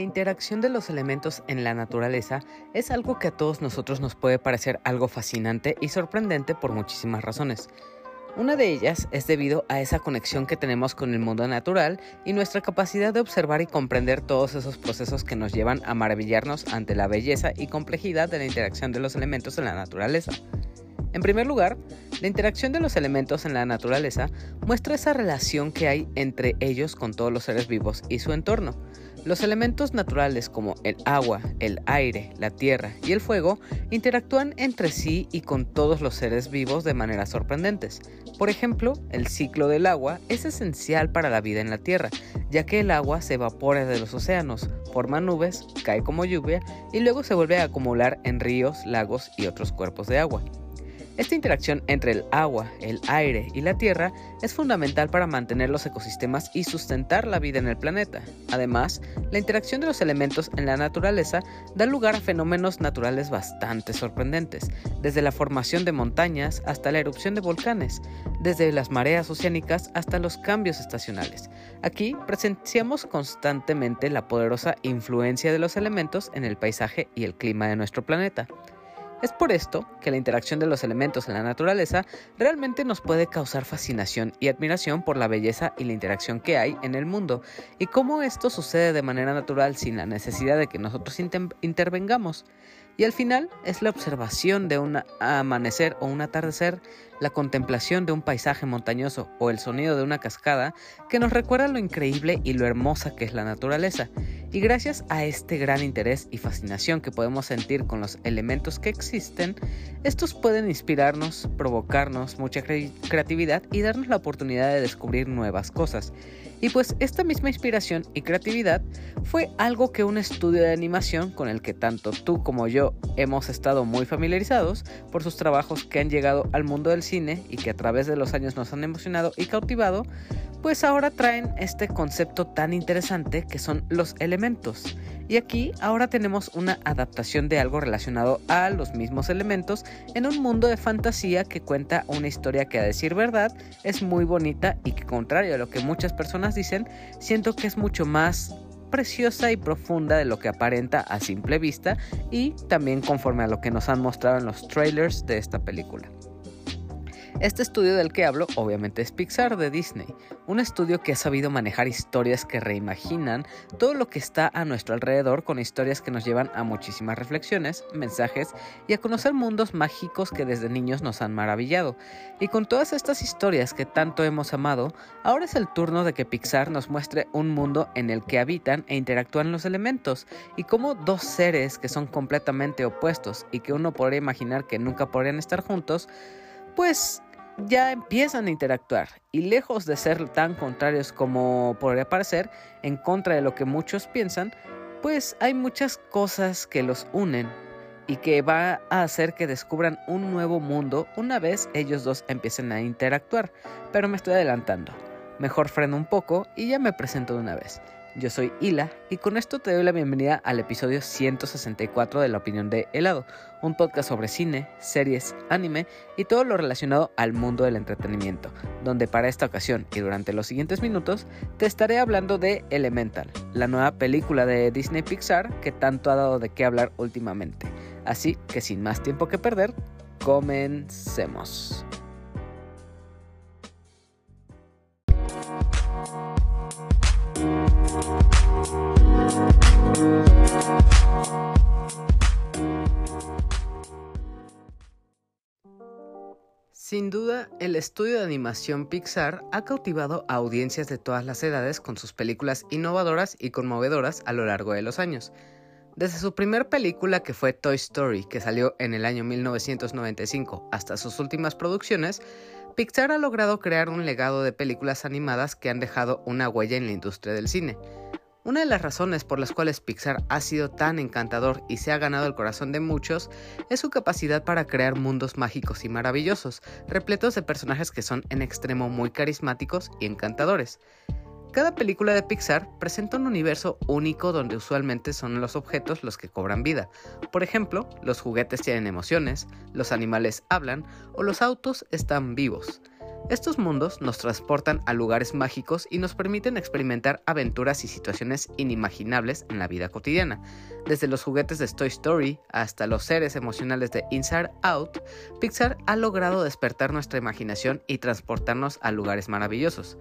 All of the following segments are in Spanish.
Interacción de los elementos en la naturaleza es algo que a todos nosotros nos puede parecer algo fascinante y sorprendente por muchísimas razones. Una de ellas es debido a esa conexión que tenemos con el mundo natural y nuestra capacidad de observar y comprender todos esos procesos que nos llevan a maravillarnos ante la belleza y complejidad de la interacción de los elementos en la naturaleza. En primer lugar, la interacción de los elementos en la naturaleza muestra esa relación que hay entre ellos con todos los seres vivos y su entorno. Los elementos naturales como el agua, el aire, la tierra y el fuego interactúan entre sí y con todos los seres vivos de maneras sorprendentes. Por ejemplo, el ciclo del agua es esencial para la vida en la Tierra, ya que el agua se evapora de los océanos, forma nubes, cae como lluvia y luego se vuelve a acumular en ríos, lagos y otros cuerpos de agua. Esta interacción entre el agua, el aire y la tierra es fundamental para mantener los ecosistemas y sustentar la vida en el planeta. Además, la interacción de los elementos en la naturaleza da lugar a fenómenos naturales bastante sorprendentes, desde la formación de montañas hasta la erupción de volcanes, desde las mareas oceánicas hasta los cambios estacionales. Aquí presenciamos constantemente la poderosa influencia de los elementos en el paisaje y el clima de nuestro planeta. Es por esto que la interacción de los elementos en la naturaleza realmente nos puede causar fascinación y admiración por la belleza y la interacción que hay en el mundo y cómo esto sucede de manera natural sin la necesidad de que nosotros intervengamos. Y al final es la observación de un amanecer o un atardecer, la contemplación de un paisaje montañoso o el sonido de una cascada que nos recuerda lo increíble y lo hermosa que es la naturaleza. Y gracias a este gran interés y fascinación que podemos sentir con los elementos que existen, estos pueden inspirarnos, provocarnos mucha creatividad y darnos la oportunidad de descubrir nuevas cosas. Y pues esta misma inspiración y creatividad fue algo que un estudio de animación con el que tanto tú como yo hemos estado muy familiarizados por sus trabajos que han llegado al mundo del cine y que a través de los años nos han emocionado y cautivado, pues ahora traen este concepto tan interesante que son los elementos. Y aquí ahora tenemos una adaptación de algo relacionado a los mismos elementos en un mundo de fantasía que cuenta una historia que a decir verdad es muy bonita y que contrario a lo que muchas personas dicen, siento que es mucho más preciosa y profunda de lo que aparenta a simple vista y también conforme a lo que nos han mostrado en los trailers de esta película. Este estudio del que hablo obviamente es Pixar de Disney, un estudio que ha sabido manejar historias que reimaginan todo lo que está a nuestro alrededor con historias que nos llevan a muchísimas reflexiones, mensajes y a conocer mundos mágicos que desde niños nos han maravillado. Y con todas estas historias que tanto hemos amado, ahora es el turno de que Pixar nos muestre un mundo en el que habitan e interactúan los elementos y cómo dos seres que son completamente opuestos y que uno podría imaginar que nunca podrían estar juntos, pues ya empiezan a interactuar y lejos de ser tan contrarios como podría parecer, en contra de lo que muchos piensan, pues hay muchas cosas que los unen y que va a hacer que descubran un nuevo mundo una vez ellos dos empiecen a interactuar. Pero me estoy adelantando. Mejor freno un poco y ya me presento de una vez. Yo soy Hila y con esto te doy la bienvenida al episodio 164 de La Opinión de Helado, un podcast sobre cine, series, anime y todo lo relacionado al mundo del entretenimiento, donde para esta ocasión y durante los siguientes minutos te estaré hablando de Elemental, la nueva película de Disney Pixar que tanto ha dado de qué hablar últimamente. Así que sin más tiempo que perder, comencemos. Sin duda, el estudio de animación Pixar ha cautivado a audiencias de todas las edades con sus películas innovadoras y conmovedoras a lo largo de los años. Desde su primer película que fue Toy Story, que salió en el año 1995, hasta sus últimas producciones, Pixar ha logrado crear un legado de películas animadas que han dejado una huella en la industria del cine. Una de las razones por las cuales Pixar ha sido tan encantador y se ha ganado el corazón de muchos es su capacidad para crear mundos mágicos y maravillosos, repletos de personajes que son en extremo muy carismáticos y encantadores. Cada película de Pixar presenta un universo único donde usualmente son los objetos los que cobran vida. Por ejemplo, los juguetes tienen emociones, los animales hablan o los autos están vivos. Estos mundos nos transportan a lugares mágicos y nos permiten experimentar aventuras y situaciones inimaginables en la vida cotidiana. Desde los juguetes de Toy Story hasta los seres emocionales de Inside Out, Pixar ha logrado despertar nuestra imaginación y transportarnos a lugares maravillosos.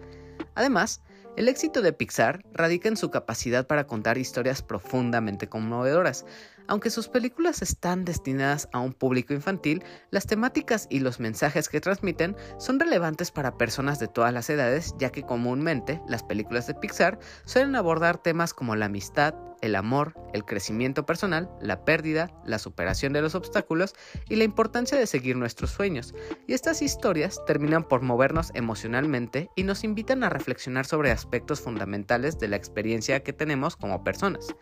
Además, el éxito de Pixar radica en su capacidad para contar historias profundamente conmovedoras. Aunque sus películas están destinadas a un público infantil, las temáticas y los mensajes que transmiten son relevantes para personas de todas las edades, ya que comúnmente las películas de Pixar suelen abordar temas como la amistad, el amor, el crecimiento personal, la pérdida, la superación de los obstáculos y la importancia de seguir nuestros sueños. Y estas historias terminan por movernos emocionalmente y nos invitan a reflexionar sobre aspectos fundamentales de la experiencia que tenemos como personas.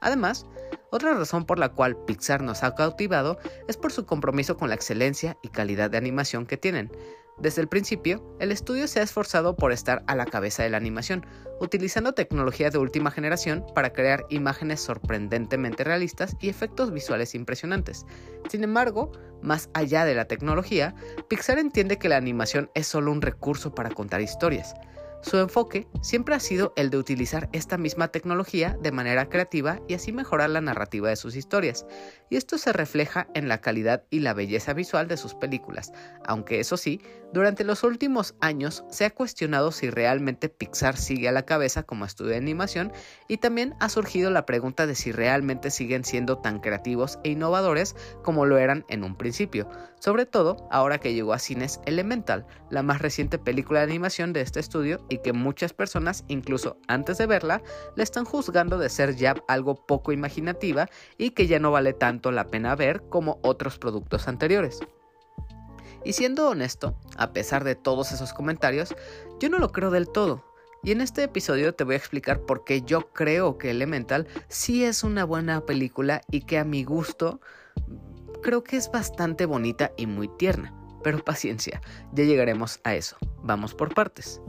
Además, otra razón por la cual Pixar nos ha cautivado es por su compromiso con la excelencia y calidad de animación que tienen. Desde el principio, el estudio se ha esforzado por estar a la cabeza de la animación, utilizando tecnología de última generación para crear imágenes sorprendentemente realistas y efectos visuales impresionantes. Sin embargo, más allá de la tecnología, Pixar entiende que la animación es solo un recurso para contar historias. Su enfoque siempre ha sido el de utilizar esta misma tecnología de manera creativa y así mejorar la narrativa de sus historias, y esto se refleja en la calidad y la belleza visual de sus películas, aunque eso sí, durante los últimos años se ha cuestionado si realmente Pixar sigue a la cabeza como estudio de animación y también ha surgido la pregunta de si realmente siguen siendo tan creativos e innovadores como lo eran en un principio, sobre todo ahora que llegó a cines Elemental, la más reciente película de animación de este estudio y que muchas personas, incluso antes de verla, le están juzgando de ser ya algo poco imaginativa y que ya no vale tanto la pena ver como otros productos anteriores. Y siendo honesto, a pesar de todos esos comentarios, yo no lo creo del todo. Y en este episodio te voy a explicar por qué yo creo que Elemental sí es una buena película y que a mi gusto creo que es bastante bonita y muy tierna. Pero paciencia, ya llegaremos a eso. Vamos por partes.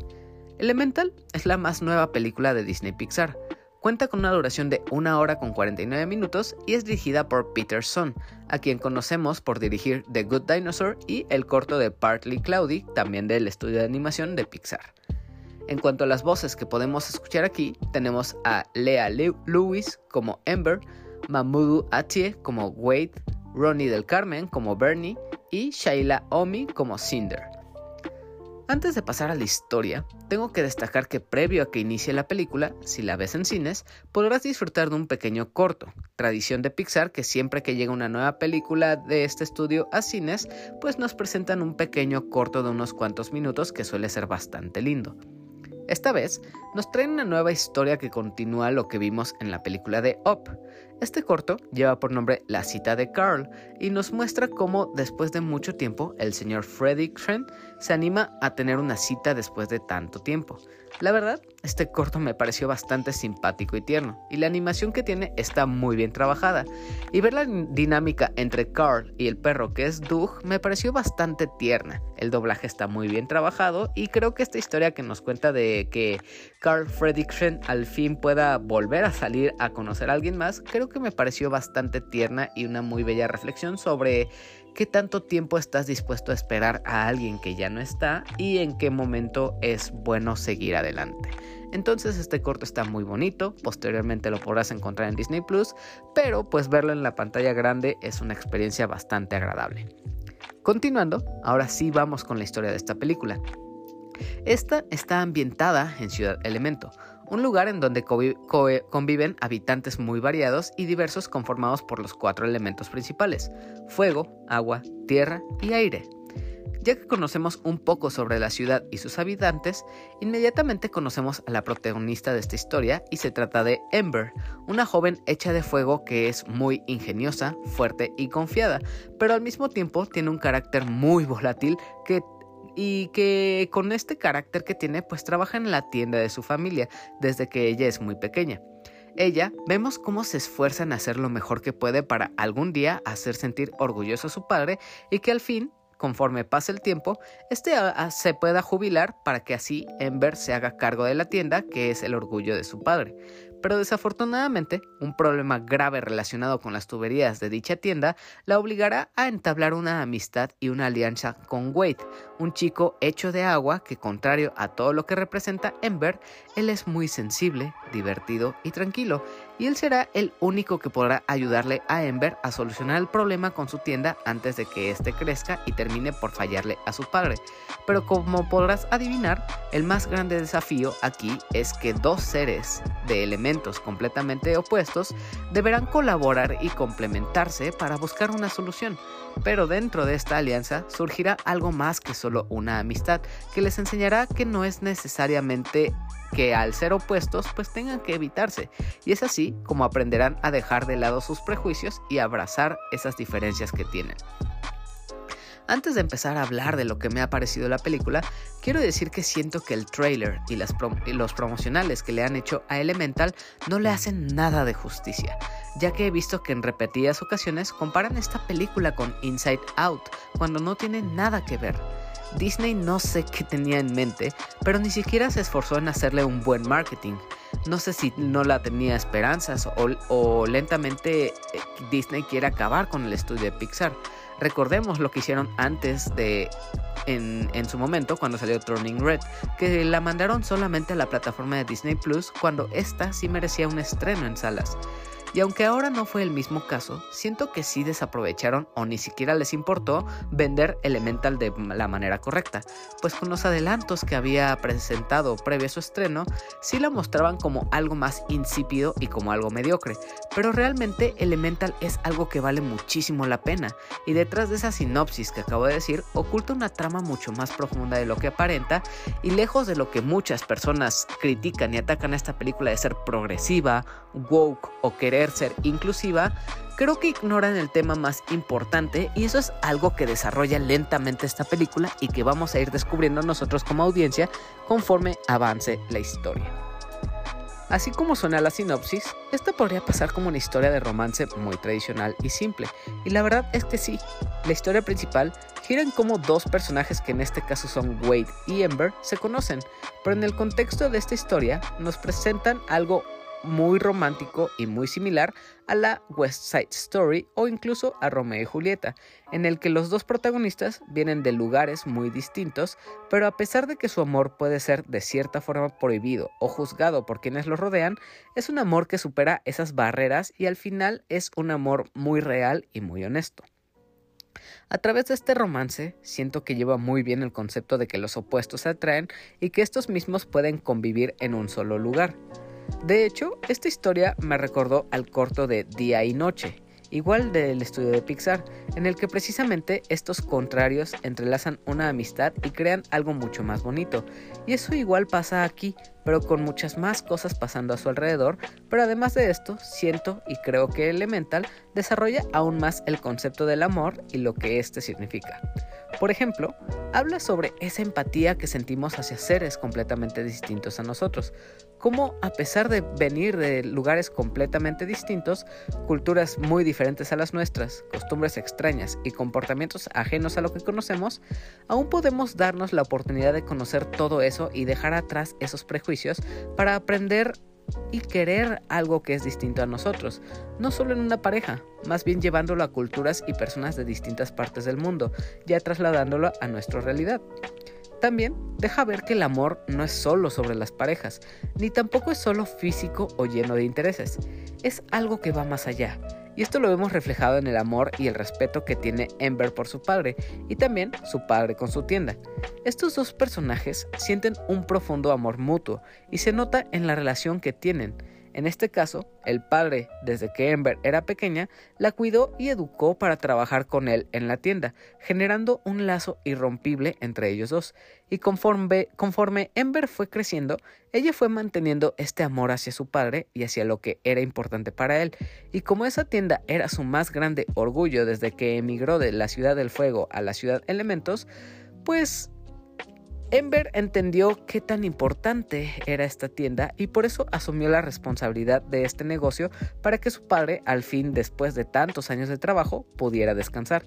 Elemental es la más nueva película de Disney Pixar. Cuenta con una duración de 1 hora con 49 minutos y es dirigida por Peter Son, a quien conocemos por dirigir The Good Dinosaur y el corto de Partly Cloudy, también del estudio de animación de Pixar. En cuanto a las voces que podemos escuchar aquí, tenemos a Lea Lewis como Ember, Mamudu Atie como Wade, Ronnie del Carmen como Bernie y Shaila Omi como Cinder. Antes de pasar a la historia, tengo que destacar que previo a que inicie la película, si la ves en cines, podrás disfrutar de un pequeño corto, tradición de Pixar que siempre que llega una nueva película de este estudio a cines, pues nos presentan un pequeño corto de unos cuantos minutos que suele ser bastante lindo. Esta vez nos traen una nueva historia que continúa lo que vimos en la película de Up. Este corto lleva por nombre La cita de Carl y nos muestra cómo después de mucho tiempo el señor Freddy Trent se anima a tener una cita después de tanto tiempo. La verdad, este corto me pareció bastante simpático y tierno, y la animación que tiene está muy bien trabajada. Y ver la dinámica entre Carl y el perro que es Doug me pareció bastante tierna. El doblaje está muy bien trabajado y creo que esta historia que nos cuenta de que Carl Fredricksen al fin pueda volver a salir a conocer a alguien más, creo que me pareció bastante tierna y una muy bella reflexión sobre qué tanto tiempo estás dispuesto a esperar a alguien que ya no está y en qué momento es bueno seguir adelante. Entonces este corto está muy bonito, posteriormente lo podrás encontrar en Disney Plus, pero pues verlo en la pantalla grande es una experiencia bastante agradable. Continuando, ahora sí vamos con la historia de esta película. Esta está ambientada en Ciudad Elemento, un lugar en donde conviven habitantes muy variados y diversos conformados por los cuatro elementos principales, fuego, agua, tierra y aire. Ya que conocemos un poco sobre la ciudad y sus habitantes, inmediatamente conocemos a la protagonista de esta historia y se trata de Ember, una joven hecha de fuego que es muy ingeniosa, fuerte y confiada, pero al mismo tiempo tiene un carácter muy volátil que y que con este carácter que tiene pues trabaja en la tienda de su familia desde que ella es muy pequeña. Ella vemos cómo se esfuerza en hacer lo mejor que puede para algún día hacer sentir orgulloso a su padre y que al fin, conforme pase el tiempo, este se pueda jubilar para que así Ember se haga cargo de la tienda que es el orgullo de su padre. pero desafortunadamente un problema grave relacionado con las tuberías de dicha tienda la obligará a entablar una amistad y una alianza con Wade, un chico hecho de agua que contrario a todo lo que representa Ember, él es muy sensible, divertido y tranquilo, y él será el único que podrá ayudarle a Ember a solucionar el problema con su tienda antes de que éste crezca y termine por fallarle a su padre. Pero como podrás adivinar, el más grande desafío aquí es que dos seres de elementos completamente opuestos deberán colaborar y complementarse para buscar una solución. Pero dentro de esta alianza surgirá algo más que solo una amistad, que les enseñará que no es necesariamente que al ser opuestos pues tengan que evitarse. Y es así como aprenderán a dejar de lado sus prejuicios y abrazar esas diferencias que tienen. Antes de empezar a hablar de lo que me ha parecido la película, quiero decir que siento que el trailer y, los promocionales que le han hecho a Elemental no le hacen nada de justicia, ya que he visto que en repetidas ocasiones comparan esta película con Inside Out, cuando no tiene nada que ver. Disney no sé qué tenía en mente, pero ni siquiera se esforzó en hacerle un buen marketing. No sé si no la tenía esperanzas o, lentamente eh, Disney quiere acabar con el estudio de Pixar. Recordemos lo que hicieron antes de en, en, su momento cuando salió Turning Red, que la mandaron solamente a la plataforma de Disney Plus cuando esta sí merecía un estreno en salas. Y aunque ahora no fue el mismo caso, siento que sí desaprovecharon o ni siquiera les importó vender Elemental de la manera correcta, pues con los adelantos que había presentado previo a su estreno, sí la mostraban como algo más insípido y como algo mediocre, pero realmente Elemental es algo que vale muchísimo la pena, y detrás de esa sinopsis que acabo de decir, oculta una trama mucho más profunda de lo que aparenta, y lejos de lo que muchas personas critican y atacan a esta película de ser progresiva, woke o querer ser inclusiva, creo que ignoran el tema más importante y eso es algo que desarrolla lentamente esta película y que vamos a ir descubriendo nosotros como audiencia conforme avance la historia. Así como suena la sinopsis, esta podría pasar como una historia de romance muy tradicional y simple, y la verdad es que sí, la historia principal gira en cómo dos personajes que en este caso son Wade y Ember se conocen, pero en el contexto de esta historia nos presentan algo muy romántico y muy similar a la West Side Story o incluso a Romeo y Julieta, en el que los dos protagonistas vienen de lugares muy distintos, pero a pesar de que su amor puede ser de cierta forma prohibido o juzgado por quienes lo rodean, es un amor que supera esas barreras y al final es un amor muy real y muy honesto. A través de este romance, siento que lleva muy bien el concepto de que los opuestos se atraen y que estos mismos pueden convivir en un solo lugar. De hecho, esta historia me recordó al corto de Día y Noche, igual del estudio de Pixar, en el que precisamente estos contrarios entrelazan una amistad y crean algo mucho más bonito. Y eso igual pasa aquí, pero con muchas más cosas pasando a su alrededor, pero además de esto, siento y creo que Elemental desarrolla aún más el concepto del amor y lo que éste significa. Por ejemplo, habla sobre esa empatía que sentimos hacia seres completamente distintos a nosotros, cómo a pesar de venir de lugares completamente distintos, culturas muy diferentes a las nuestras, costumbres extrañas y comportamientos ajenos a lo que conocemos, aún podemos darnos la oportunidad de conocer todo eso y dejar atrás esos prejuicios para aprender y querer algo que es distinto a nosotros, no solo en una pareja, más bien llevándolo a culturas y personas de distintas partes del mundo, ya trasladándolo a nuestra realidad. También deja ver que el amor no es solo sobre las parejas, ni tampoco es solo físico o lleno de intereses, es algo que va más allá, y esto lo vemos reflejado en el amor y el respeto que tiene Ember por su padre y también su padre con su tienda. Estos dos personajes sienten un profundo amor mutuo y se nota en la relación que tienen. En este caso, el padre, desde que Ember era pequeña, la cuidó y educó para trabajar con él en la tienda, generando un lazo irrompible entre ellos dos. Y conforme, conforme Ember fue creciendo, ella fue manteniendo este amor hacia su padre y hacia lo que era importante para él. Y como esa tienda era su más grande orgullo desde que emigró de la ciudad del fuego a la ciudad elementos, pues Ember entendió qué tan importante era esta tienda y por eso asumió la responsabilidad de este negocio para que su padre, al fin después de tantos años de trabajo, pudiera descansar.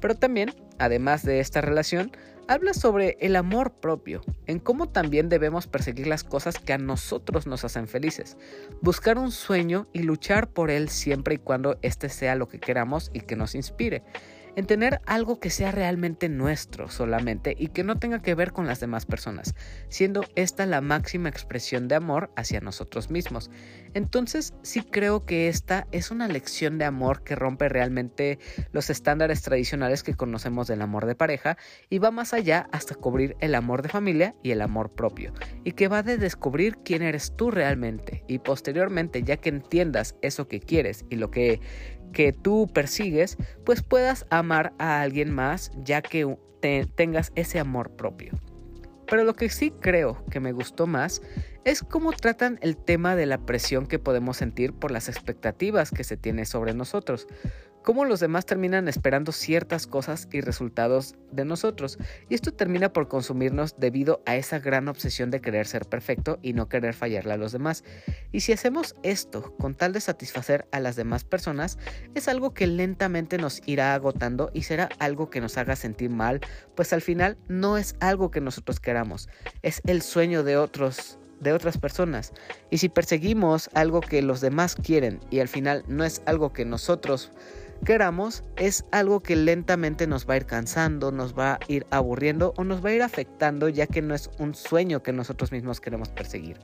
Pero también, además de esta relación, habla sobre el amor propio, en cómo también debemos perseguir las cosas que a nosotros nos hacen felices, buscar un sueño y luchar por él siempre y cuando este sea lo que queramos y que nos inspire en tener algo que sea realmente nuestro solamente y que no tenga que ver con las demás personas, siendo esta la máxima expresión de amor hacia nosotros mismos. Entonces sí creo que esta es una lección de amor que rompe realmente los estándares tradicionales que conocemos del amor de pareja y va más allá hasta cubrir el amor de familia y el amor propio, y que va de descubrir quién eres tú realmente y posteriormente ya que entiendas eso que quieres y lo que que tú persigues, pues puedas amar a alguien más ya que tengas ese amor propio. Pero lo que sí creo que me gustó más es cómo tratan el tema de la presión que podemos sentir por las expectativas que se tiene sobre nosotros cómo los demás terminan esperando ciertas cosas y resultados de nosotros, y esto termina por consumirnos debido a esa gran obsesión de querer ser perfecto y no querer fallarle a los demás. Y si hacemos esto con tal de satisfacer a las demás personas, es algo que lentamente nos irá agotando y será algo que nos haga sentir mal, pues al final no es algo que nosotros queramos, es el sueño de otros de otras personas. Y si perseguimos algo que los demás quieren y al final no es algo que nosotros queramos es algo que lentamente nos va a ir cansando, nos va a ir aburriendo o nos va a ir afectando ya que no es un sueño que nosotros mismos queremos perseguir.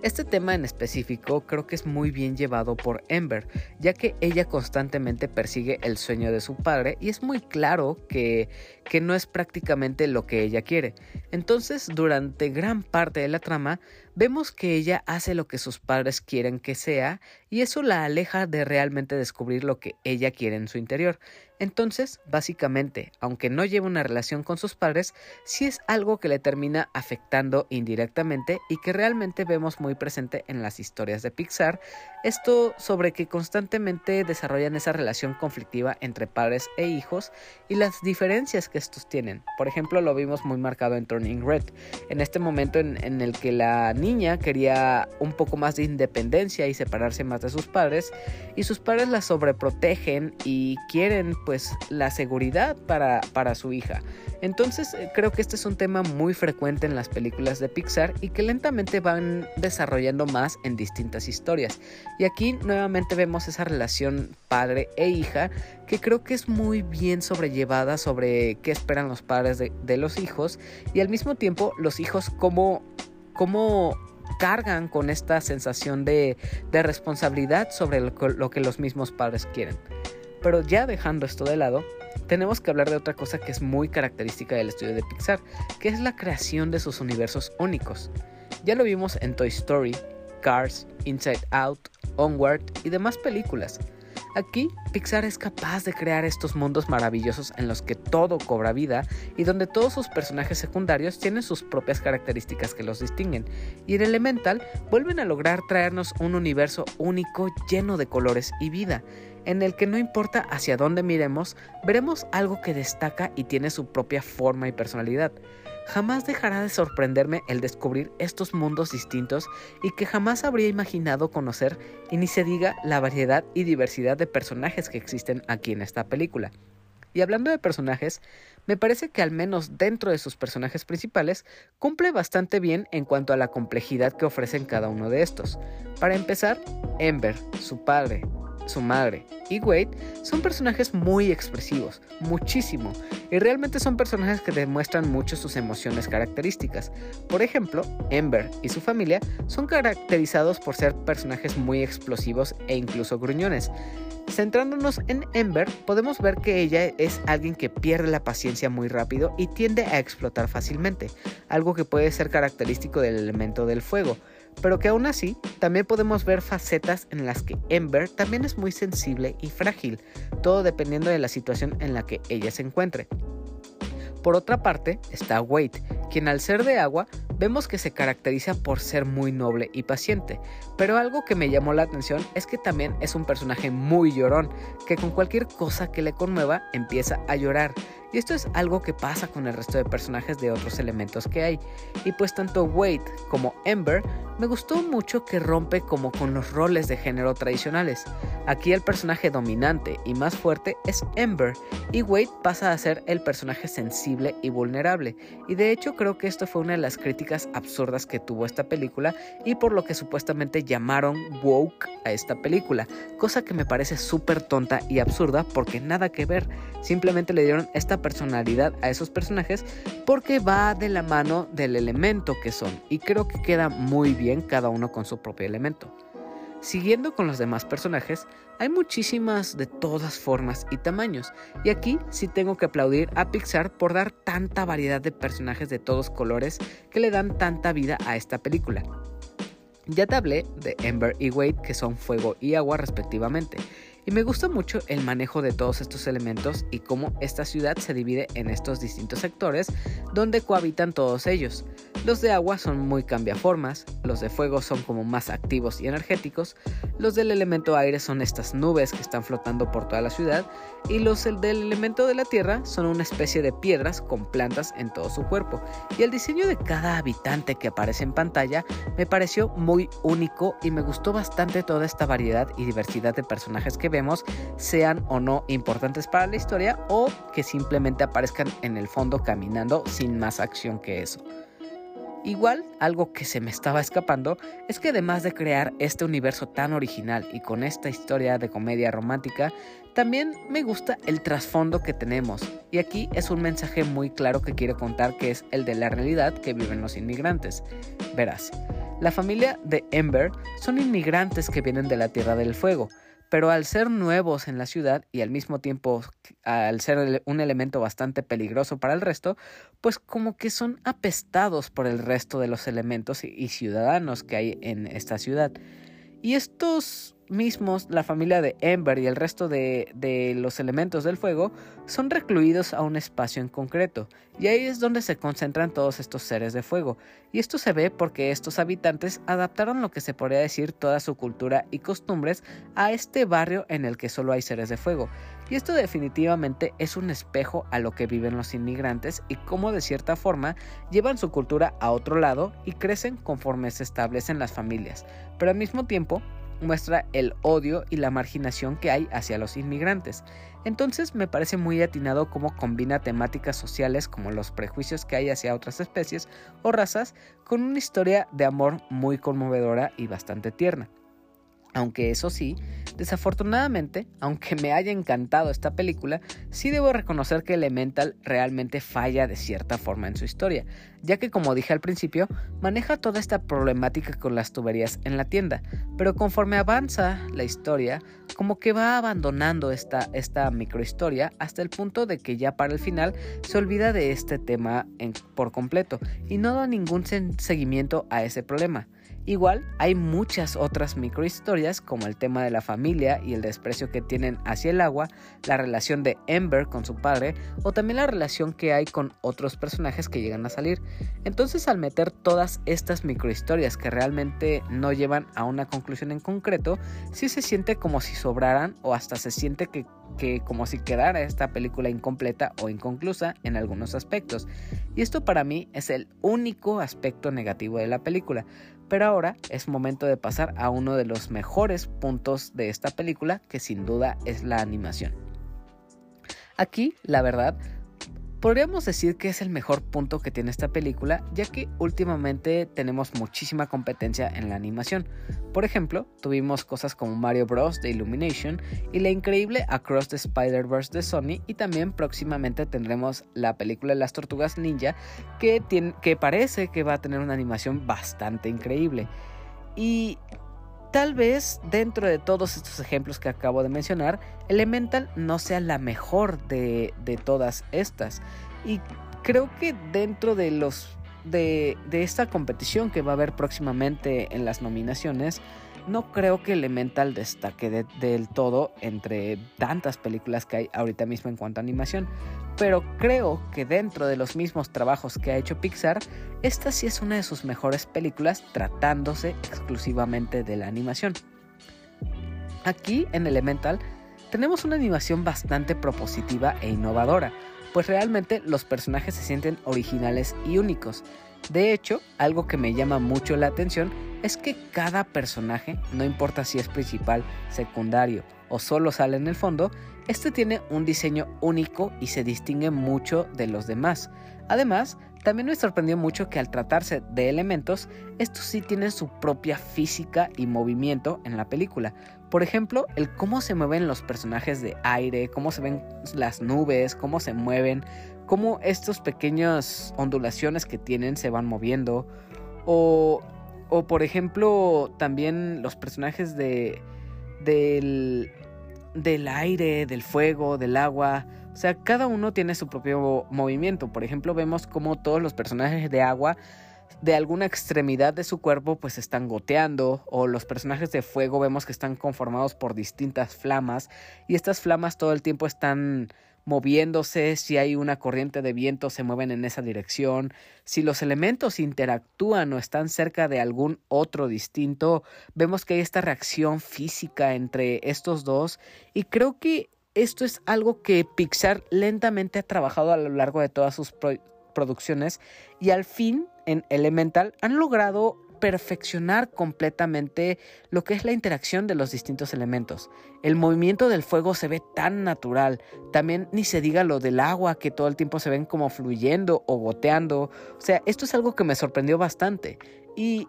Este tema en específico creo que es muy bien llevado por Ember, ya que ella constantemente persigue el sueño de su padre y es muy claro que, que no es prácticamente lo que ella quiere. Entonces, durante gran parte de la trama, vemos que ella hace lo que sus padres quieren que sea y eso la aleja de realmente descubrir lo que ella quiere en su interior. Entonces, básicamente, aunque no lleva una relación con sus padres, sí es algo que le termina afectando indirectamente y que realmente vemos muy presente en las historias de Pixar, esto sobre que constantemente desarrollan esa relación conflictiva entre padres e hijos y las diferencias que estos tienen. Por ejemplo, lo vimos muy marcado en Turning Red, en este momento en, en el que la niña quería un poco más de independencia y separarse más de sus padres y sus padres la sobreprotegen y quieren pues la seguridad para, para su hija. Entonces eh, creo que este es un tema muy frecuente en las películas de Pixar y que lentamente van desarrollando más en distintas historias. Y aquí nuevamente vemos esa relación padre e hija que creo que es muy bien sobrellevada sobre qué esperan los padres de, de los hijos y al mismo tiempo los hijos cómo, cómo cargan con esta sensación de, de responsabilidad sobre lo que los mismos padres quieren. Pero ya dejando esto de lado, tenemos que hablar de otra cosa que es muy característica del estudio de Pixar, que es la creación de sus universos únicos. Ya lo vimos en Toy Story, Cars, Inside Out, Onward y demás películas. Aquí, Pixar es capaz de crear estos mundos maravillosos en los que todo cobra vida y donde todos sus personajes secundarios tienen sus propias características que los distinguen, y en Elemental vuelven a lograr traernos un universo único lleno de colores y vida, en el que no importa hacia dónde miremos, veremos algo que destaca y tiene su propia forma y personalidad. Jamás dejará de sorprenderme el descubrir estos mundos distintos y que jamás habría imaginado conocer y ni se diga la variedad y diversidad de personajes que existen aquí en esta película. Y hablando de personajes, me parece que al menos dentro de sus personajes principales cumple bastante bien en cuanto a la complejidad que ofrecen cada uno de estos. Para empezar, Ember, su padre, su madre y Wade son personajes muy expresivos, muchísimo, y realmente son personajes que demuestran mucho sus emociones características. Por ejemplo, Ember y su familia son caracterizados por ser personajes muy explosivos e incluso gruñones. Centrándonos en Ember, podemos ver que ella es alguien que pierde la paciencia muy rápido y tiende a explotar fácilmente, algo que puede ser característico del elemento del fuego pero que aún así también podemos ver facetas en las que Ember también es muy sensible y frágil, todo dependiendo de la situación en la que ella se encuentre. Por otra parte está Wade, quien al ser de agua vemos que se caracteriza por ser muy noble y paciente, pero algo que me llamó la atención es que también es un personaje muy llorón, que con cualquier cosa que le conmueva empieza a llorar, y esto es algo que pasa con el resto de personajes de otros elementos que hay. Y pues tanto Wade como Ember me gustó mucho que rompe como con los roles de género tradicionales. Aquí el personaje dominante y más fuerte es Ember y Wade pasa a ser el personaje sensible y vulnerable. Y de hecho creo que esto fue una de las críticas absurdas que tuvo esta película y por lo que supuestamente llamaron woke a esta película, cosa que me parece súper tonta y absurda porque nada que ver, simplemente le dieron esta personalidad a esos personajes porque va de la mano del elemento que son y creo que queda muy bien cada uno con su propio elemento. Siguiendo con los demás personajes, hay muchísimas de todas formas y tamaños, y aquí sí tengo que aplaudir a Pixar por dar tanta variedad de personajes de todos colores que le dan tanta vida a esta película. Ya te hablé de Ember y Wade, que son fuego y agua respectivamente, y me gusta mucho el manejo de todos estos elementos y cómo esta ciudad se divide en estos distintos sectores donde cohabitan todos ellos. Los de agua son muy cambiaformas, los de fuego son como más activos y energéticos, los del elemento aire son estas nubes que están flotando por toda la ciudad y los del elemento de la tierra son una especie de piedras con plantas en todo su cuerpo. Y el diseño de cada habitante que aparece en pantalla me pareció muy único y me gustó bastante toda esta variedad y diversidad de personajes que vemos, sean o no importantes para la historia o que simplemente aparezcan en el fondo caminando sin más acción que eso. Igual, algo que se me estaba escapando es que además de crear este universo tan original y con esta historia de comedia romántica, también me gusta el trasfondo que tenemos. Y aquí es un mensaje muy claro que quiero contar que es el de la realidad que viven los inmigrantes. Verás, la familia de Ember son inmigrantes que vienen de la Tierra del Fuego, pero al ser nuevos en la ciudad y al mismo tiempo al ser un elemento bastante peligroso para el resto, pues como que son apestados por el resto de los elementos y ciudadanos que hay en esta ciudad. Y estos mismos, la familia de Ember y el resto de, de, los elementos del fuego, son recluidos a un espacio en concreto, y ahí es donde se concentran todos estos seres de fuego. Y esto se ve porque estos habitantes adaptaron lo que se podría decir toda su cultura y costumbres a este barrio en el que solo hay seres de fuego. Y esto definitivamente es un espejo a lo que viven los inmigrantes y cómo de cierta forma llevan su cultura a otro lado y crecen conforme se establecen las familias. Pero al mismo tiempo, muestra el odio y la marginación que hay hacia los inmigrantes. Entonces me parece muy atinado cómo combina temáticas sociales como los prejuicios que hay hacia otras especies o razas con una historia de amor muy conmovedora y bastante tierna. Aunque eso sí, desafortunadamente, aunque me haya encantado esta película, sí debo reconocer que Elemental realmente falla de cierta forma en su historia, ya que como dije al principio, maneja toda esta problemática con las tuberías en la tienda, pero conforme avanza la historia, como que va abandonando esta, esta microhistoria hasta el punto de que ya para el final se olvida de este tema por completo y no da ningún seguimiento a ese problema. Igual hay muchas otras microhistorias como el tema de la familia y el desprecio que tienen hacia el agua, la relación de Ember con su padre o también la relación que hay con otros personajes que llegan a salir. Entonces al meter todas estas microhistorias que realmente no llevan a una conclusión en concreto, sí se siente como si sobraran o hasta se siente que, que como si quedara esta película incompleta o inconclusa en algunos aspectos. Y esto para mí es el único aspecto negativo de la película pero ahora es momento de pasar a uno de los mejores puntos de esta película, que sin duda es la animación. Aquí, la verdad, Podríamos decir que es el mejor punto que tiene esta película, ya que últimamente tenemos muchísima competencia en la animación. Por ejemplo, tuvimos cosas como Mario Bros. de Illumination y la increíble Across the Spider-Verse de Sony, y también próximamente tendremos la película las Tortugas Ninja, que, que parece que va a tener una animación bastante increíble. Y Tal vez dentro de todos estos ejemplos que acabo de mencionar, Elemental no sea la mejor de, todas estas. Y creo que dentro de los de, de, esta competición que va a haber próximamente en las nominaciones, no creo que Elemental destaque del todo entre tantas películas que hay ahorita mismo en cuanto a animación, pero creo que dentro de los mismos trabajos que ha hecho Pixar, esta sí es una de sus mejores películas tratándose exclusivamente de la animación. Aquí en Elemental tenemos una animación bastante propositiva e innovadora, pues realmente los personajes se sienten originales y únicos. De hecho, algo que me llama mucho la atención es que cada personaje, no importa si es principal, secundario o solo sale en el fondo, este tiene un diseño único y se distingue mucho de los demás. Además, también me sorprendió mucho que al tratarse de elementos, estos sí tienen su propia física y movimiento en la película. Por ejemplo, el cómo se mueven los personajes de aire, cómo se ven las nubes, cómo se mueven, cómo estas pequeñas ondulaciones que tienen se van moviendo. O, o por ejemplo, también los personajes de, del, del aire, del fuego, del agua. O sea, cada uno tiene su propio movimiento. Por ejemplo, vemos como todos los personajes de agua de alguna extremidad de su cuerpo pues están goteando o los personajes de fuego vemos que están conformados por distintas flamas y estas flamas todo el tiempo están moviéndose, si hay una corriente de viento se mueven en esa dirección, si los elementos interactúan o están cerca de algún otro distinto, vemos que hay esta reacción física entre estos dos y creo que esto es algo que Pixar lentamente ha trabajado a lo largo de todas sus producciones y al fin en Elemental han logrado perfeccionar completamente lo que es la interacción de los distintos elementos. El movimiento del fuego se ve tan natural, también ni se diga lo del agua que todo el tiempo se ven como fluyendo o goteando. O sea, esto es algo que me sorprendió bastante y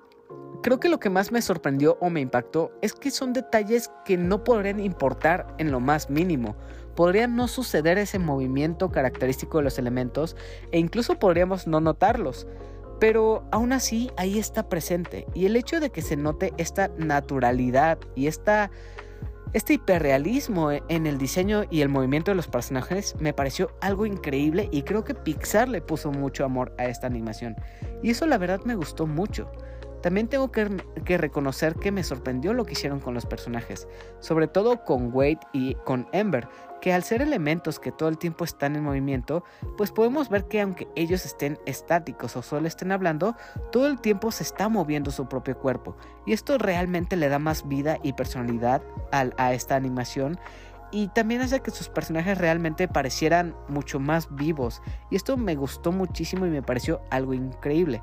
creo que lo que más me sorprendió o me impactó es que son detalles que no podrían importar en lo más mínimo. Podría no suceder ese movimiento característico de los elementos e incluso podríamos no notarlos. Pero aún así ahí está presente. Y el hecho de que se note esta naturalidad y esta, este hiperrealismo en el diseño y el movimiento de los personajes me pareció algo increíble y creo que Pixar le puso mucho amor a esta animación. Y eso la verdad me gustó mucho. También tengo que, reconocer que me sorprendió lo que hicieron con los personajes, sobre todo con Wade y con Ember, que al ser elementos que todo el tiempo están en movimiento, pues podemos ver que aunque ellos estén estáticos o solo estén hablando, todo el tiempo se está moviendo su propio cuerpo, y esto realmente le da más vida y personalidad a esta animación y también hace que sus personajes realmente parecieran mucho más vivos. Y esto me gustó muchísimo y me pareció algo increíble.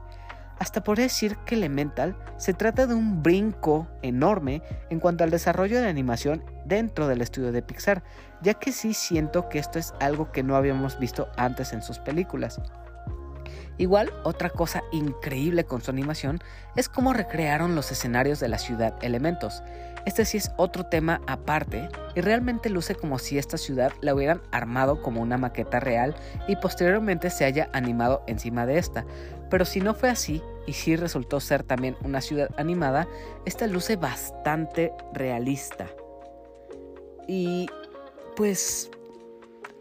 Hasta por decir que Elemental se trata de un brinco enorme en cuanto al desarrollo de animación dentro del estudio de Pixar, ya que sí siento que esto es algo que no habíamos visto antes en sus películas. Igual, otra cosa increíble con su animación es cómo recrearon los escenarios de la ciudad Elementos. Este sí es otro tema aparte y realmente luce como si esta ciudad la hubieran armado como una maqueta real y posteriormente se haya animado encima de esta. Pero si no fue así y si resultó ser también una ciudad animada, esta luce bastante realista. Y pues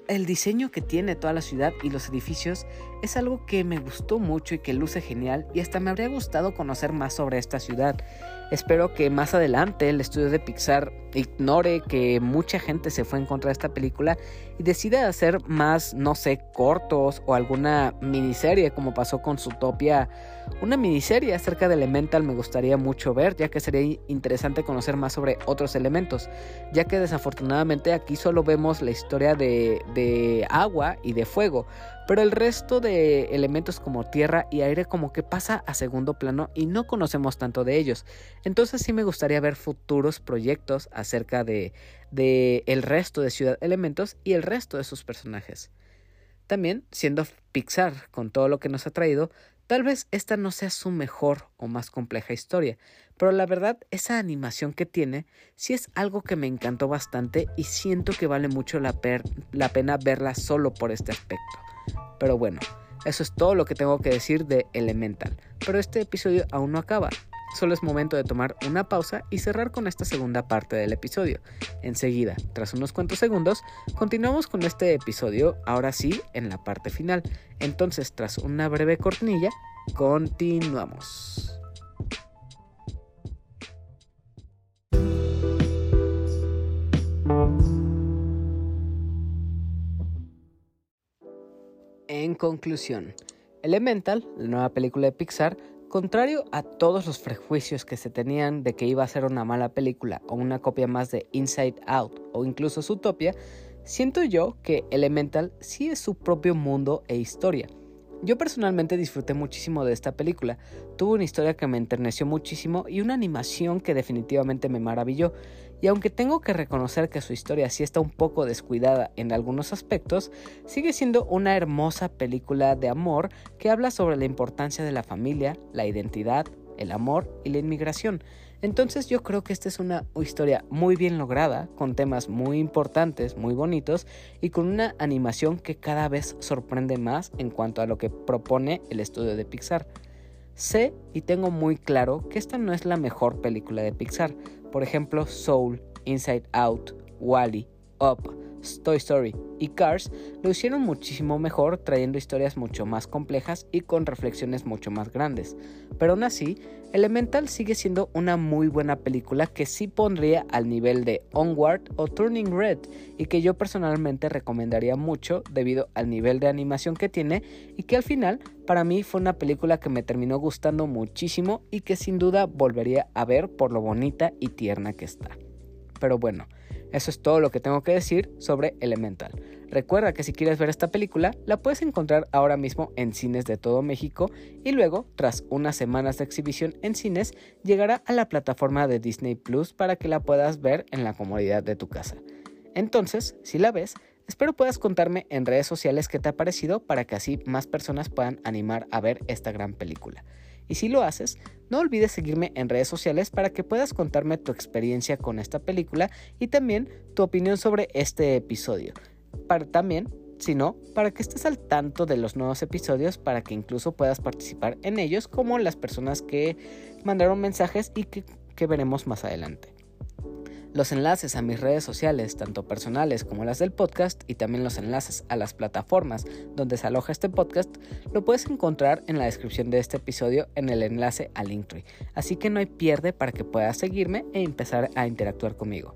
el diseño que tiene toda la ciudad y los edificios es algo que me gustó mucho y que luce genial y hasta me habría gustado conocer más sobre esta ciudad. Espero que más adelante el estudio de Pixar ignore que mucha gente se fue en contra de esta película y decida hacer más, no sé, cortos o alguna miniserie como pasó con Zootopia. Una miniserie acerca de Elemental me gustaría mucho ver, ya que sería interesante conocer más sobre otros elementos, ya que desafortunadamente aquí solo vemos la historia de, de agua y de fuego, pero el resto de elementos como tierra y aire como que pasa a segundo plano y no conocemos tanto de ellos. Entonces sí me gustaría ver futuros proyectos acerca de, de el resto de Ciudad Elementos y el resto de sus personajes. También, siendo Pixar con todo lo que nos ha traído, tal vez esta no sea su mejor o más compleja historia, pero la verdad esa animación que tiene sí es algo que me encantó bastante y siento que vale mucho la, la pena verla solo por este aspecto. Pero bueno, eso es todo lo que tengo que decir de Elemental. Pero este episodio aún no acaba. Solo es momento de tomar una pausa y cerrar con esta segunda parte del episodio. Enseguida, tras unos cuantos segundos, continuamos con este episodio, ahora sí, en la parte final. Entonces, tras una breve cortinilla, continuamos. En conclusión, Elemental, la nueva película de Pixar, contrario a todos los prejuicios que se tenían de que iba a ser una mala película o una copia más de Inside Out o incluso Zootopia, siento yo que Elemental sí es su propio mundo e historia, Yo personalmente disfruté muchísimo de esta película. Tuvo una historia que me enterneció muchísimo y una animación que definitivamente me maravilló. Y aunque tengo que reconocer que su historia sí está un poco descuidada en algunos aspectos, sigue siendo una hermosa película de amor que habla sobre la importancia de la familia, la identidad, el amor y la inmigración. Entonces yo creo que esta es una historia muy bien lograda, con temas muy importantes, muy bonitos y con una animación que cada vez sorprende más en cuanto a lo que propone el estudio de Pixar. Sé y tengo muy claro que esta no es la mejor película de Pixar. Por ejemplo, Soul, Inside Out, Wally, Up, Toy Story y Cars lo hicieron muchísimo mejor trayendo historias mucho más complejas y con reflexiones mucho más grandes. Pero aún así, Elemental sigue siendo una muy buena película que sí pondría al nivel de Onward o Turning Red y que yo personalmente recomendaría mucho debido al nivel de animación que tiene y que al final para mí fue una película que me terminó gustando muchísimo y que sin duda volvería a ver por lo bonita y tierna que está. Pero bueno, eso es todo lo que tengo que decir sobre Elemental. Recuerda que si quieres ver esta película, la puedes encontrar ahora mismo en cines de todo México y luego, tras unas semanas de exhibición en cines, llegará a la plataforma de Disney Plus para que la puedas ver en la comodidad de tu casa. Entonces, si la ves, espero puedas contarme en redes sociales qué te ha parecido para que así más personas puedan animar a ver esta gran película. Y si lo haces, no olvides seguirme en redes sociales para que puedas contarme tu experiencia con esta película y también tu opinión sobre este episodio. Para también, si no, para que estés al tanto de los nuevos episodios para que incluso puedas participar en ellos como las personas que mandaron mensajes y que, que veremos más adelante. Los enlaces a mis redes sociales, tanto personales como las del podcast, y también los enlaces a las plataformas donde se aloja este podcast, lo puedes encontrar en la descripción de este episodio en el enlace a Linktree. Así que no hay pierde para que puedas seguirme e empezar a interactuar conmigo.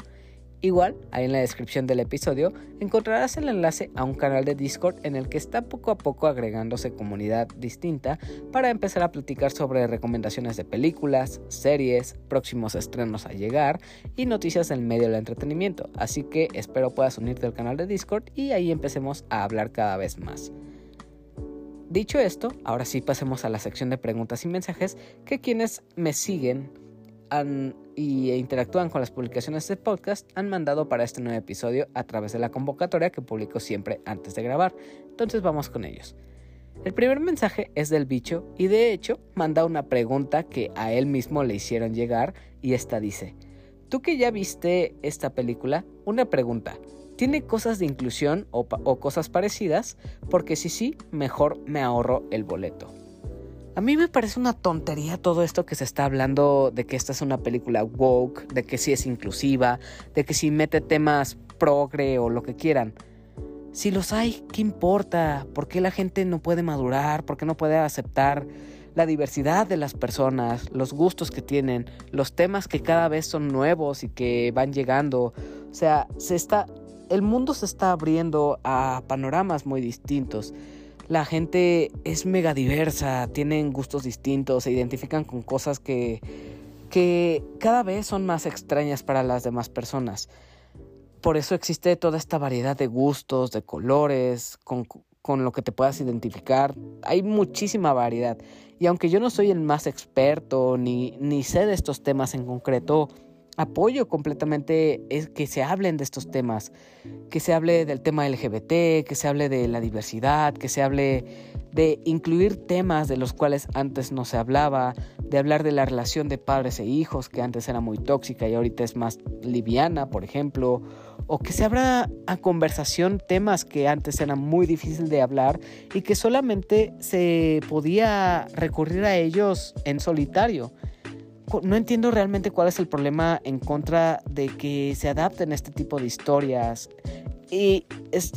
Igual, ahí en la descripción del episodio encontrarás el enlace a un canal de Discord en el que está poco a poco agregándose comunidad distinta para empezar a platicar sobre recomendaciones de películas, series, próximos estrenos a llegar y noticias del medio del entretenimiento. Así que espero puedas unirte al canal de Discord y ahí empecemos a hablar cada vez más. Dicho esto, ahora sí pasemos a la sección de preguntas y mensajes que quienes me siguen y interactúan con las publicaciones de podcast han mandado para este nuevo episodio a través de la convocatoria que publico siempre antes de grabar. Entonces vamos con ellos. El primer mensaje es del bicho y de hecho manda una pregunta que a él mismo le hicieron llegar y esta dice, tú que ya viste esta película, una pregunta, ¿tiene cosas de inclusión o, o cosas parecidas? Porque si sí, mejor me ahorro el boleto. A mí me parece una tontería todo esto que se está hablando de que esta es una película woke, de que sí es inclusiva, de que si mete temas progre o lo que quieran. Si los hay, ¿qué importa? ¿Por qué la gente no puede madurar? ¿Por qué no puede aceptar la diversidad de las personas, los gustos que tienen, los temas que cada vez son nuevos y que van llegando? O sea, se está el mundo se está abriendo a panoramas muy distintos la gente es mega diversa, tienen gustos distintos, se identifican con cosas que, que cada vez son más extrañas para las demás personas. Por eso existe toda esta variedad de gustos, de colores, con, con lo que te puedas identificar. Hay muchísima variedad. Y aunque yo no soy el más experto ni, ni sé de estos temas en concreto, apoyo completamente es que se hablen de estos temas, que se hable del tema LGBT, que se hable de la diversidad, que se hable de incluir temas de los cuales antes no se hablaba, de hablar de la relación de padres e hijos, que antes era muy tóxica y ahorita es más liviana, por ejemplo, o que se abra a conversación temas que antes eran muy difíciles de hablar y que solamente se podía recurrir a ellos en solitario no entiendo realmente cuál es el problema en contra de que se adapten este tipo de historias. Y,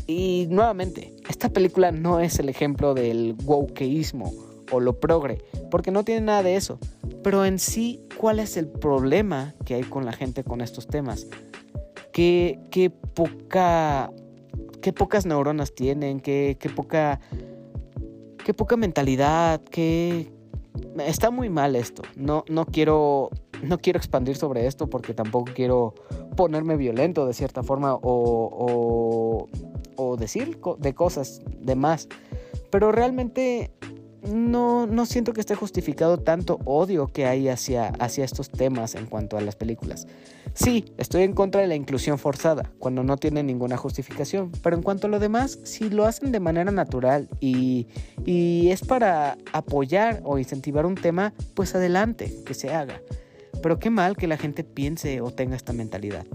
y nuevamente, esta película no es el ejemplo del wokeísmo o lo progre, porque no tiene nada de eso. Pero en sí, ¿cuál es el problema que hay con la gente con estos temas? ¿Qué, qué poca... qué pocas neuronas tienen? ¿Qué, qué poca... qué poca mentalidad? ¿Qué, está muy mal esto. No, no, quiero, no quiero expandir sobre esto porque tampoco quiero ponerme violento de cierta forma o, o, decir de cosas de más. Pero realmente no, no siento que esté justificado tanto odio que hay hacia, hacia estos temas en cuanto a las películas. Sí, estoy en contra de la inclusión forzada, cuando no tiene ninguna justificación, pero en cuanto a lo demás, si lo hacen de manera natural y, y es para apoyar o incentivar un tema, pues adelante, que se haga. Pero qué mal que la gente piense o tenga esta mentalidad.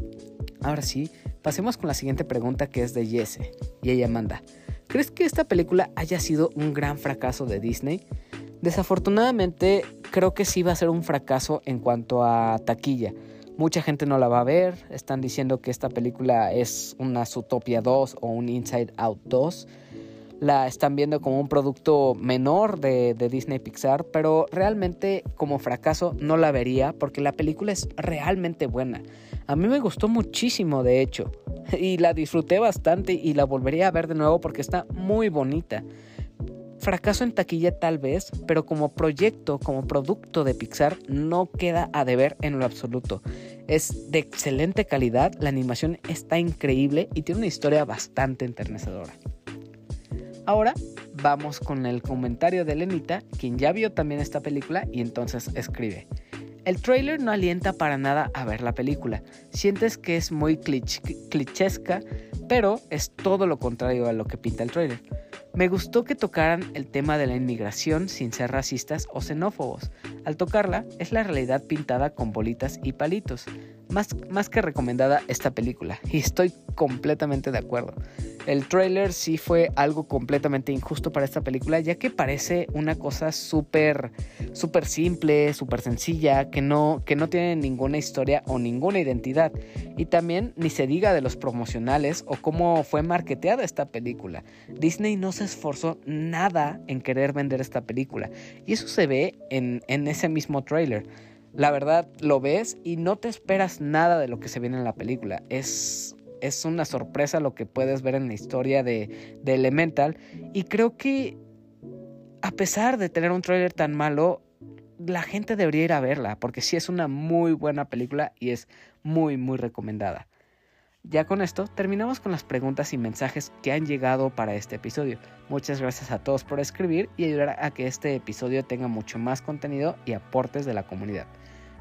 Ahora sí, pasemos con la siguiente pregunta que es de Jesse, y ella manda. ¿Crees que esta película haya sido un gran fracaso de Disney? Desafortunadamente, creo que sí va a ser un fracaso en cuanto a taquilla. Mucha gente no la va a ver, están diciendo que esta película es una Zootopia 2 o un Inside Out 2. La están viendo como un producto menor de, de Disney Pixar, pero realmente como fracaso no la vería porque la película es realmente buena. A mí me gustó muchísimo, de hecho y la disfruté bastante y la volvería a ver de nuevo porque está muy bonita. Fracaso en taquilla tal vez, pero como proyecto, como producto de Pixar, no queda a deber en lo absoluto. Es de excelente calidad, la animación está increíble y tiene una historia bastante enternecedora. Ahora vamos con el comentario de Lenita, quien ya vio también esta película y entonces escribe. El trailer no alienta para nada a ver la película. Sientes que es muy clichesca, pero es todo lo contrario a lo que pinta el trailer. Me gustó que tocaran el tema de la inmigración sin ser racistas o xenófobos. Al tocarla, es la realidad pintada con bolitas y palitos. Más, más que recomendada esta película, y estoy completamente de acuerdo. El trailer sí fue algo completamente injusto para esta película, ya que parece una cosa súper, súper simple, súper sencilla, que no, que no tiene ninguna historia o ninguna identidad. Y también ni se diga de los promocionales o cómo fue marketeada esta película. Disney no se esforzó nada en querer vender esta película. Y eso se ve en, en ese mismo trailer. La verdad, lo ves y no te esperas nada de lo que se viene en la película. Es es una sorpresa lo que puedes ver en la historia de, Elemental. Y creo que a pesar de tener un trailer tan malo, la gente debería ir a verla, porque sí es una muy buena película y es muy, muy recomendada. Ya con esto terminamos con las preguntas y mensajes que han llegado para este episodio. Muchas gracias a todos por escribir y ayudar a que este episodio tenga mucho más contenido y aportes de la comunidad.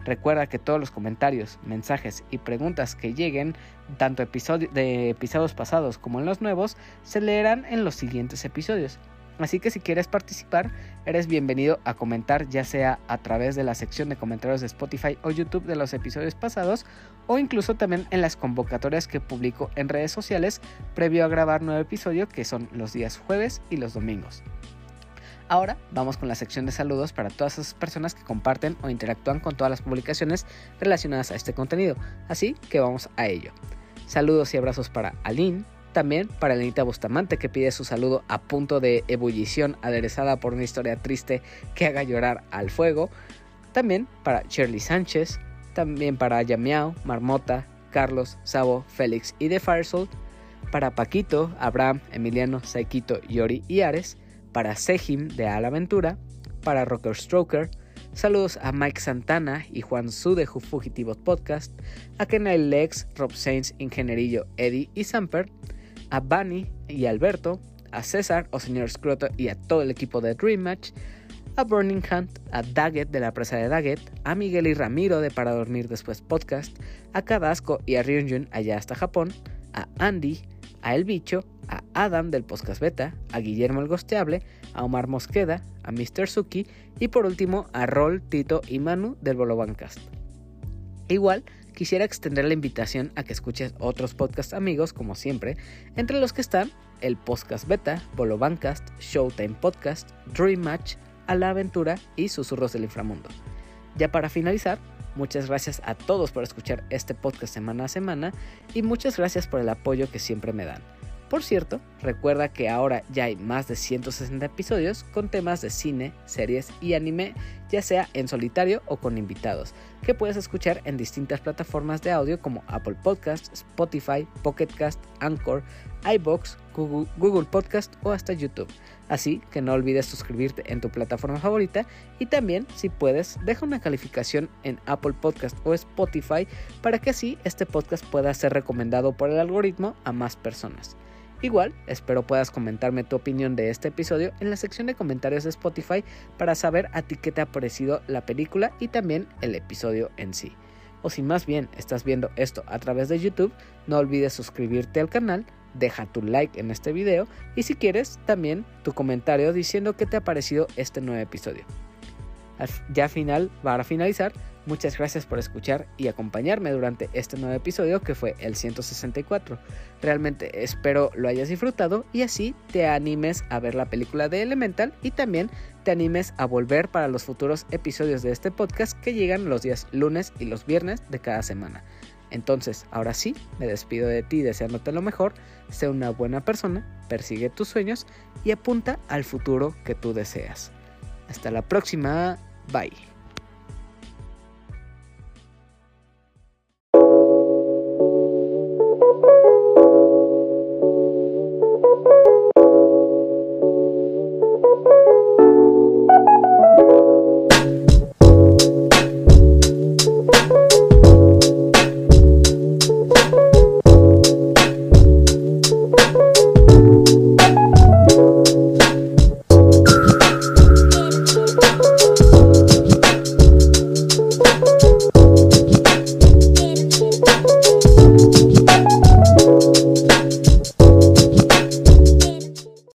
Recuerda que todos los comentarios, mensajes y preguntas que lleguen, tanto de episodios pasados como en los nuevos, se leerán en los siguientes episodios. Así que si quieres participar, eres bienvenido a comentar ya sea a través de la sección de comentarios de Spotify o YouTube de los episodios pasados o incluso también en las convocatorias que publico en redes sociales previo a grabar nuevo episodio que son los días jueves y los domingos. Ahora vamos con la sección de saludos para todas esas personas que comparten o interactúan con todas las publicaciones relacionadas a este contenido. Así que vamos a ello. Saludos y abrazos para Aline, también para Elenita Bustamante que pide su saludo a punto de ebullición aderezada por una historia triste que haga llorar al fuego. También para Shirley Sánchez, también para Yamiao, Marmota, Carlos, Sabo, Félix y de Firesoul, para Paquito, Abraham, Emiliano, Saikito, Yori y Ares, para Sejim de Al Aventura, para Rocker Stroker, saludos a Mike Santana y Juan Su de Fugitivos Podcast, a Kenai Lex, Rob Sainz, Ingenierillo, Eddie y Samper, a Bunny y Alberto, a César o Señor Scroto y a todo el equipo de Dream Match, a Burning Hunt, a Daggett de la presa de Daggett, a Miguel y Ramiro de Para Dormir Después Podcast, a Kadasco y a Ryunjun allá hasta Japón, a Andy, a El Bicho, a Adam del Podcast Beta, a Guillermo el Gosteable, a Omar Mosqueda, a Mr. Suki y por último a Rol, Tito y Manu del Bolobancast. Igual, quisiera extender la invitación a que escuches otros podcast amigos, como siempre, entre los que están el Podcast Beta, Bolobancast, Showtime Podcast, Dream Match, A la Aventura y Susurros del Inframundo. Ya para finalizar, muchas gracias a todos por escuchar este podcast semana a semana y muchas gracias por el apoyo que siempre me dan. Por cierto, recuerda que ahora ya hay más de 160 episodios con temas de cine, series y anime, ya sea en solitario o con invitados, que puedes escuchar en distintas plataformas de audio como Apple Podcast, Spotify, Pocket Cast, Anchor, iBox, Google, Google Podcast o hasta YouTube. Así que no olvides suscribirte en tu plataforma favorita y también, si puedes, deja una calificación en Apple Podcast o Spotify para que así este podcast pueda ser recomendado por el algoritmo a más personas. Igual, espero puedas comentarme tu opinión de este episodio en la sección de comentarios de Spotify para saber a ti qué te ha parecido la película y también el episodio en sí. O si más bien estás viendo esto a través de YouTube, no olvides suscribirte al canal, deja tu like en este video y si quieres también tu comentario diciendo qué te ha parecido este nuevo episodio. Ya final, para finalizar, Muchas gracias por escuchar y acompañarme durante este nuevo episodio que fue el 164. Realmente espero lo hayas disfrutado y así te animes a ver la película de Elemental y también te animes a volver para los futuros episodios de este podcast que llegan los días lunes y los viernes de cada semana. Entonces, ahora sí, me despido de ti deseándote lo mejor, sé una buena persona, persigue tus sueños y apunta al futuro que tú deseas. Hasta la próxima, bye.